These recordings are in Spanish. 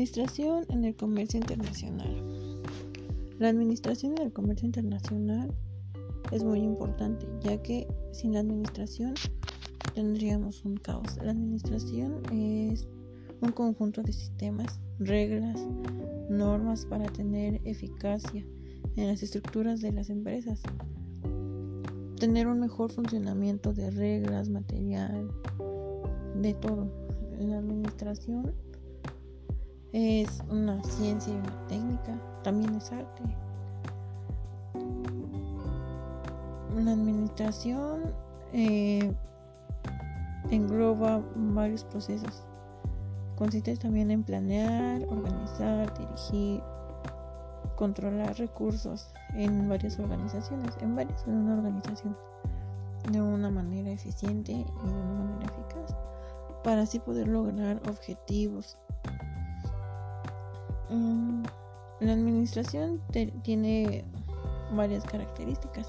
Administración en el comercio internacional. La administración en el comercio internacional es muy importante, ya que sin la administración tendríamos un caos. La administración es un conjunto de sistemas, reglas, normas para tener eficacia en las estructuras de las empresas. Tener un mejor funcionamiento de reglas, material, de todo. La administración es una ciencia y una técnica, también es arte. La administración eh, engloba varios procesos. Consiste también en planear, organizar, dirigir, controlar recursos en varias organizaciones, en varias en una organización, de una manera eficiente y de una manera eficaz, para así poder lograr objetivos la administración tiene varias características.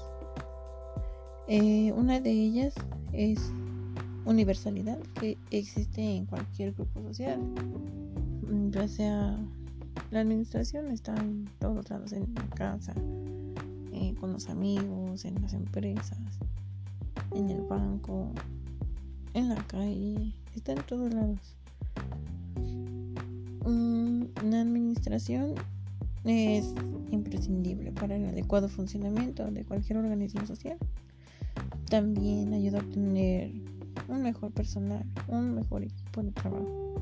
Eh, una de ellas es universalidad, que existe en cualquier grupo social. Mm, ya sea la administración está en todos lados, en la casa, eh, con los amigos, en las empresas, en el banco, en la calle, está en todos lados. Una administración es imprescindible para el adecuado funcionamiento de cualquier organismo social. También ayuda a obtener un mejor personal, un mejor equipo de trabajo,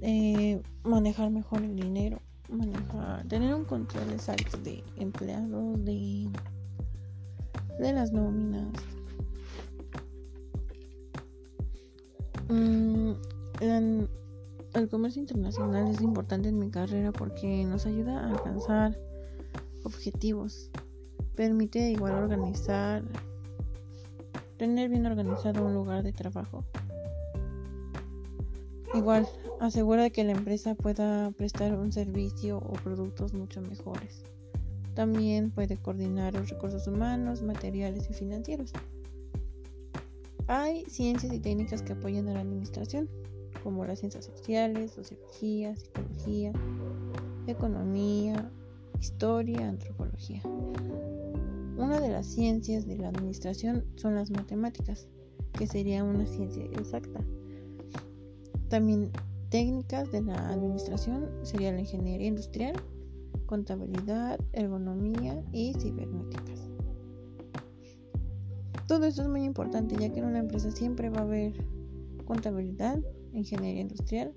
eh, manejar mejor el dinero, manejar, tener un control exacto de empleados, de, de las nóminas. Mm, el comercio internacional es importante en mi carrera porque nos ayuda a alcanzar objetivos. Permite igual organizar, tener bien organizado un lugar de trabajo. Igual, asegura que la empresa pueda prestar un servicio o productos mucho mejores. También puede coordinar los recursos humanos, materiales y financieros. Hay ciencias y técnicas que apoyan a la administración como las ciencias sociales, sociología, psicología, economía, historia, antropología. Una de las ciencias de la administración son las matemáticas, que sería una ciencia exacta. También técnicas de la administración sería la ingeniería industrial, contabilidad, ergonomía y cibernéticas. Todo esto es muy importante ya que en una empresa siempre va a haber contabilidad, ingeniería industrial,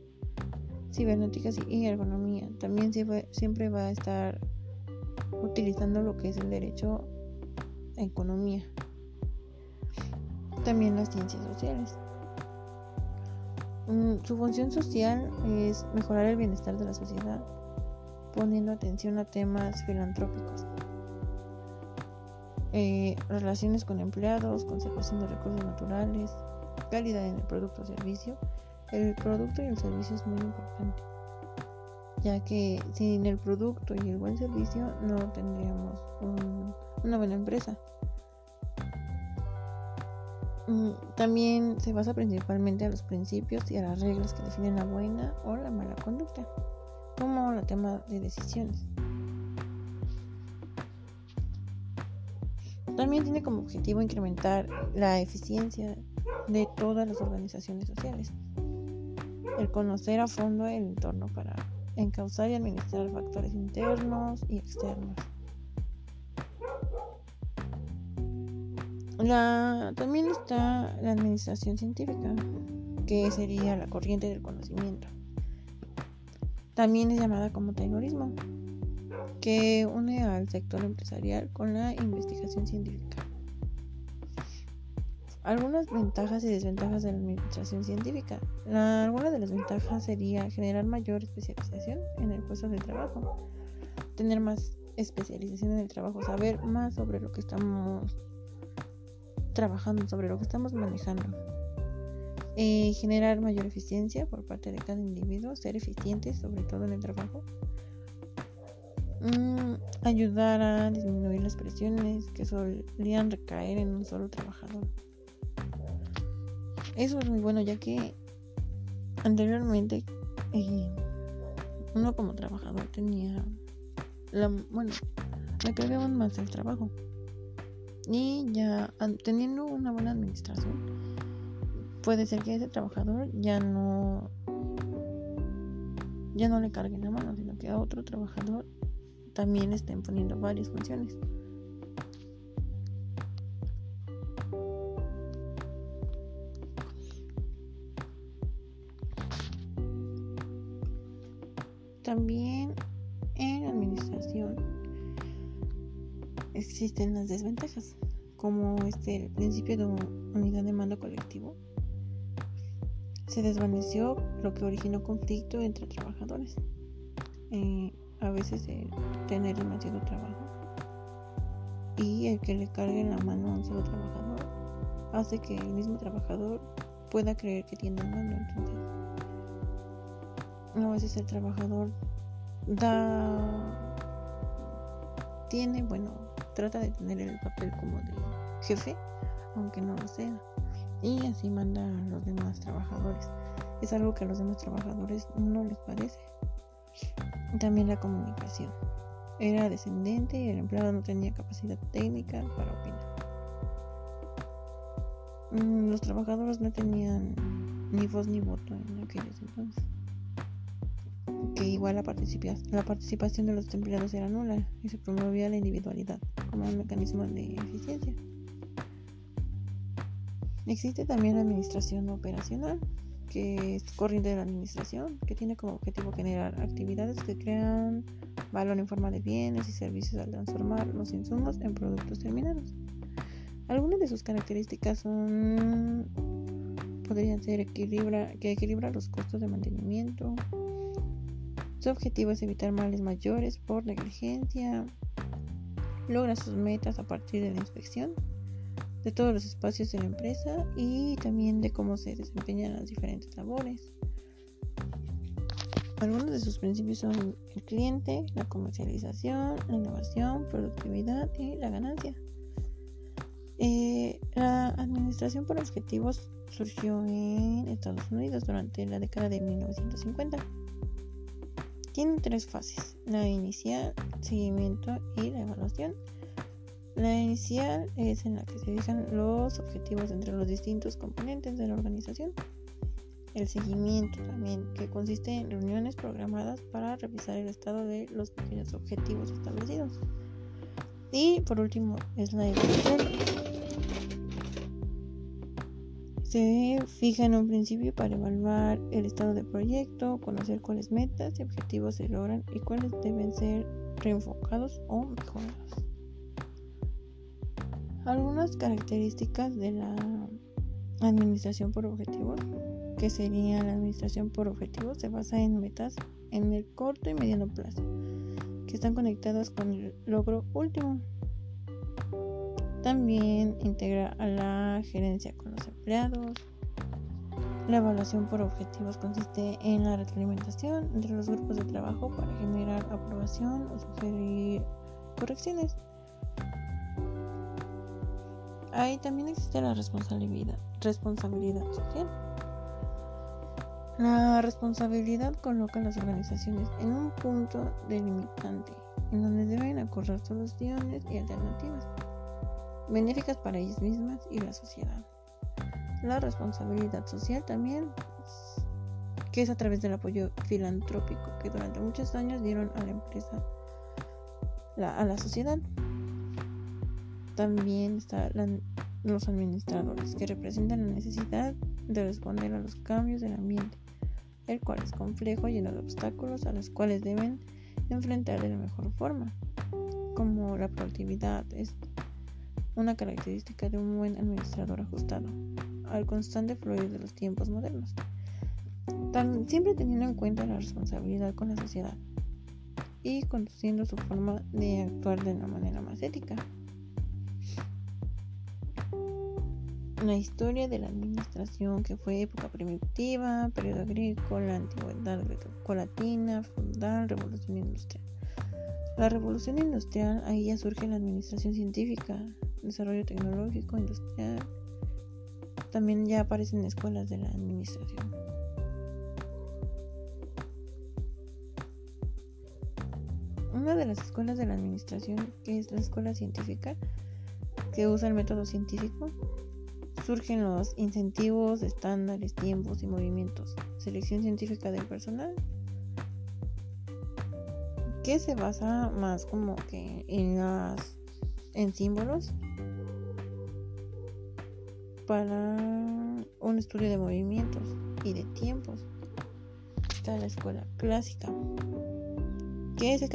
cibernéticas y ergonomía. También siempre va a estar utilizando lo que es el derecho a economía. También las ciencias sociales. Mm, su función social es mejorar el bienestar de la sociedad, poniendo atención a temas filantrópicos, eh, relaciones con empleados, conservación de recursos naturales, calidad en el producto o servicio el producto y el servicio es muy importante, ya que sin el producto y el buen servicio no tendríamos una buena empresa. Mm, también se basa principalmente a los principios y a las reglas que definen la buena o la mala conducta, como el tema de decisiones. También tiene como objetivo incrementar la eficiencia de todas las organizaciones sociales el conocer a fondo el entorno para encauzar y administrar factores internos y externos. también está la administración científica, que sería la corriente del conocimiento. También es llamada como taylorismo, que une al sector empresarial con la investigación científica. Algunas ventajas y desventajas de la administración científica. La, alguna de las ventajas sería generar mayor especialización en el puesto de trabajo, tener más especialización en el trabajo, saber más sobre lo que estamos trabajando, sobre lo que estamos manejando. Eh, generar mayor eficiencia por parte de cada individuo, ser eficientes sobre todo en el trabajo. Mm, ayudar a disminuir las presiones que solían recaer en un solo trabajador. Eso es muy bueno ya que anteriormente eh, uno como trabajador tenía la, bueno, le cargaba más el trabajo. Y ya teniendo una buena administración, puede ser que ese trabajador ya no ya no le cargue la mano, sino que a otro trabajador también estén poniendo varias funciones. Existen las desventajas, como este el principio de unidad de mando colectivo. Se desvaneció lo que originó conflicto entre trabajadores. Eh, a veces tener demasiado trabajo y el que le cargue la mano a un solo trabajador hace que el mismo trabajador pueda creer que tiene el mando. Entonces, a veces el trabajador da tiene bueno trata de tener el papel como de jefe aunque no lo sea y así manda a los demás trabajadores. Es algo que a los demás trabajadores no les parece. También la comunicación. Era descendente y el empleado no tenía capacidad técnica para opinar. Mm, los trabajadores no tenían ni voz ni voto en aquellos entonces que igual la, la participación de los empleados era nula y se promovía la individualidad como un mecanismo de eficiencia. Existe también la administración operacional, que es corriente de la administración, que tiene como objetivo generar actividades que crean valor en forma de bienes y servicios al transformar los insumos en productos terminados. Algunas de sus características son podrían ser equilibra, que equilibra los costos de mantenimiento, su objetivo es evitar males mayores por negligencia. Logra sus metas a partir de la inspección de todos los espacios de la empresa y también de cómo se desempeñan las diferentes labores. Algunos de sus principios son el cliente, la comercialización, la innovación, productividad y la ganancia. Eh, la administración por objetivos surgió en Estados Unidos durante la década de 1950. Tiene tres fases, la inicial, seguimiento y la evaluación. La inicial es en la que se fijan los objetivos entre los distintos componentes de la organización. El seguimiento también, que consiste en reuniones programadas para revisar el estado de los pequeños objetivos establecidos. Y por último es la evaluación se fija en un principio para evaluar el estado del proyecto, conocer cuáles metas y objetivos se logran y cuáles deben ser reenfocados o mejorados. Algunas características de la administración por objetivos, que sería la administración por objetivos, se basa en metas en el corto y mediano plazo, que están conectadas con el logro último. También integra a la gerencia con los empleados. La evaluación por objetivos consiste en la retroalimentación entre los grupos de trabajo para generar aprobación o sugerir correcciones. Ahí también existe la responsabilidad, responsabilidad social. La responsabilidad coloca a las organizaciones en un punto delimitante en donde deben acordar soluciones y alternativas benéficas para ellas mismas y la sociedad. La responsabilidad social también, que es a través del apoyo filantrópico que durante muchos años dieron a la empresa, a la sociedad. También están los administradores, que representan la necesidad de responder a los cambios del ambiente, el cual es complejo, lleno de obstáculos a los cuales deben enfrentar de la mejor forma, como la productividad, una característica de un buen administrador ajustado al constante fluir de los tiempos modernos, siempre teniendo en cuenta la responsabilidad con la sociedad y conduciendo su forma de actuar de una manera más ética. La historia de la administración que fue época primitiva, periodo agrícola, antigüedad grecolatina, feudal, revolución industrial. La revolución industrial, ahí ya surge la administración científica, desarrollo tecnológico, industrial. También ya aparecen escuelas de la administración. Una de las escuelas de la administración, que es la escuela científica, que usa el método científico, surgen los incentivos, estándares, tiempos y movimientos. Selección científica del personal, que se basa más como que en las en símbolos para un estudio de movimientos y de tiempos. Está la escuela clásica, que se,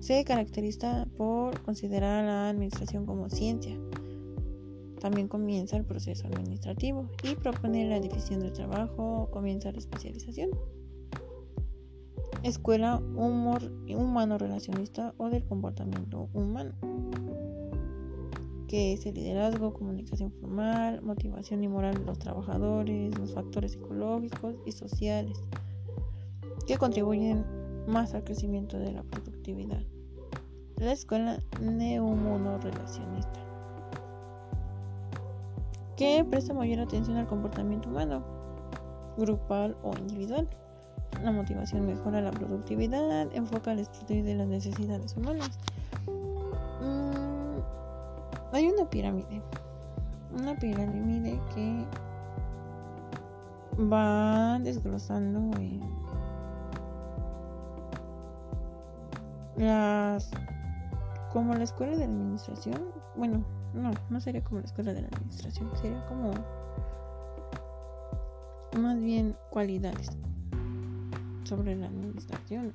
se caracteriza por considerar a la administración como ciencia. También comienza el proceso administrativo y propone la división del trabajo, comienza la especialización. Escuela humor humano relacionista o del comportamiento humano que es el liderazgo, comunicación formal, motivación y moral de los trabajadores, los factores psicológicos y sociales que contribuyen más al crecimiento de la productividad. La escuela neumonorelacionista que presta mayor atención al comportamiento humano, grupal o individual. La motivación mejora la productividad, enfoca el estudio de las necesidades humanas pirámide. Una pirámide que va desglosando las como la escuela de administración bueno no no sería como la escuela de la administración sería como más bien cualidades sobre la administración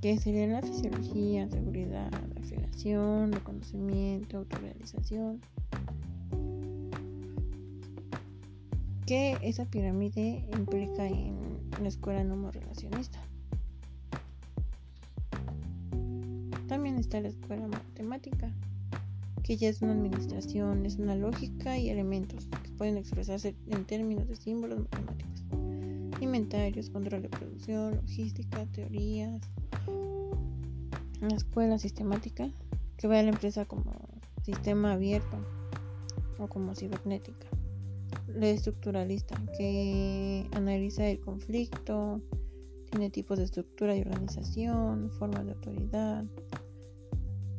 que sería la fisiología, seguridad, afiliación, reconocimiento, autorrealización. Que esa pirámide implica en la escuela no relacionista. También está la escuela matemática, que ya es una administración, es una lógica y elementos que pueden expresarse en términos de símbolos matemáticos. Inventarios, control de producción, logística, teorías, una escuela sistemática que ve a la empresa como sistema abierto o como cibernética. La estructuralista que analiza el conflicto, tiene tipos de estructura y organización, formas de autoridad.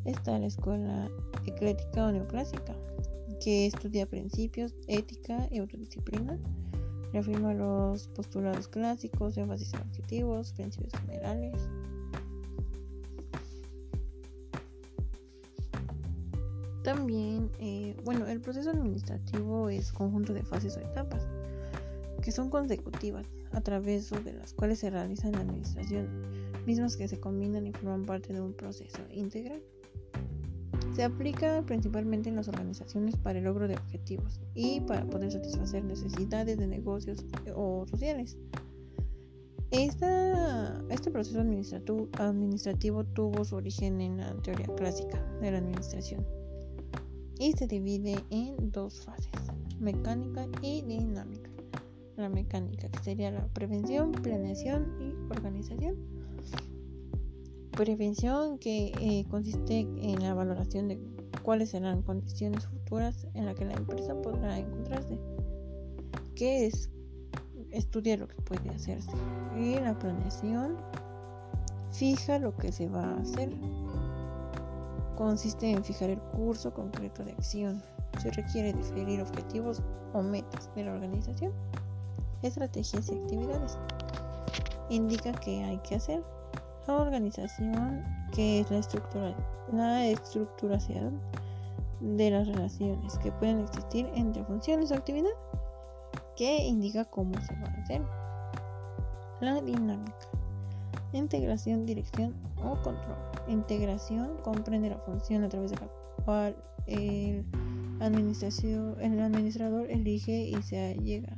Está la escuela eclética o neoclásica, que estudia principios, ética y autodisciplina. Reafirma los postulados clásicos, énfasis en objetivos, principios generales. También, eh, bueno, el proceso administrativo es conjunto de fases o etapas que son consecutivas a través de las cuales se realiza la administración, mismas que se combinan y forman parte de un proceso integral. Se aplica principalmente en las organizaciones para el logro de objetivos y para poder satisfacer necesidades de negocios o sociales. este proceso administrativo, administrativo tuvo su origen en la teoría clásica de la administración y se divide en dos fases, mecánica y dinámica. La mecánica, que sería la prevención, planeación y organización. Prevención que eh, consiste en la valoración de cuáles serán condiciones futuras en las que la empresa podrá encontrarse. Que es estudiar lo que puede hacerse. Y la planeación fija lo que se va a hacer consiste en fijar el curso concreto de acción. Se requiere definir objetivos o metas de la organización, estrategias y actividades. Indica qué hay que hacer. Organización, que es la, estructura, la estructuración de las relaciones que pueden existir entre funciones o actividad, que indica cómo se va a hacer. La dinámica integración, dirección o control. Integración comprende la función a través de la cual el, el administrador elige y se llega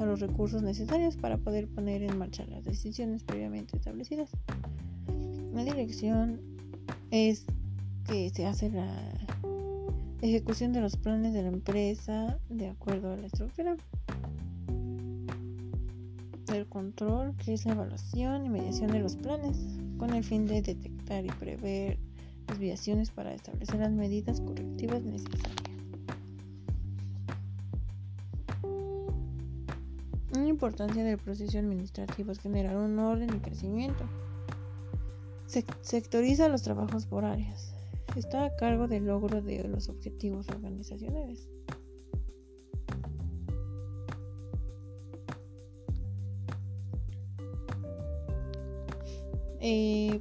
a los recursos necesarios para poder poner en marcha las decisiones previamente establecidas. La dirección es que se hace la ejecución de los planes de la empresa de acuerdo a la estructura del control, que es la evaluación y mediación de los planes, con el fin de detectar y prever desviaciones para establecer las medidas correctivas necesarias. Una importancia del proceso administrativo es generar un orden y crecimiento. Sectoriza los trabajos por áreas. Está a cargo del logro de los objetivos organizacionales. Eh,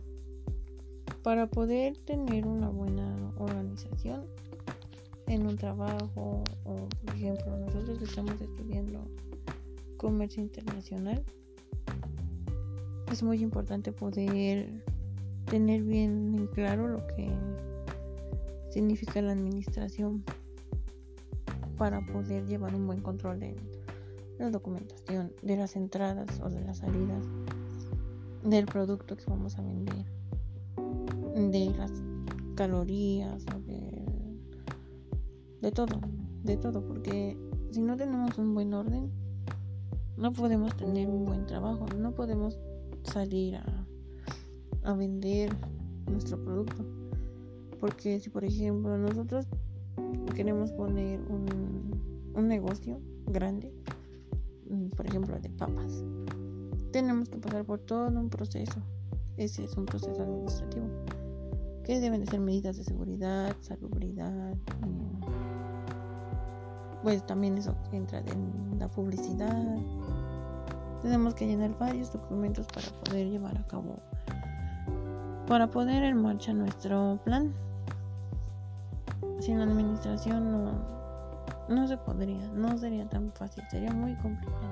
para poder tener una buena organización en un trabajo o por ejemplo nosotros estamos estudiando comercio internacional es muy importante poder tener bien en claro lo que significa la administración para poder llevar un buen control de la documentación, de las entradas o de las salidas del producto que vamos a vender, de las calorías de, de todo, de todo, porque si no tenemos un buen orden, no podemos tener un buen trabajo, no podemos salir a, a vender nuestro producto. Porque si por ejemplo nosotros queremos poner un, un negocio grande, mm, por ejemplo de papas, tenemos que pasar por todo un proceso. Ese es un proceso administrativo. Que deben de ser medidas de seguridad, salubridad. Pues también eso entra en la publicidad. Tenemos que llenar varios documentos para poder llevar a cabo, para poner en marcha nuestro plan. Sin la administración no, no se podría, no sería tan fácil, sería muy complicado.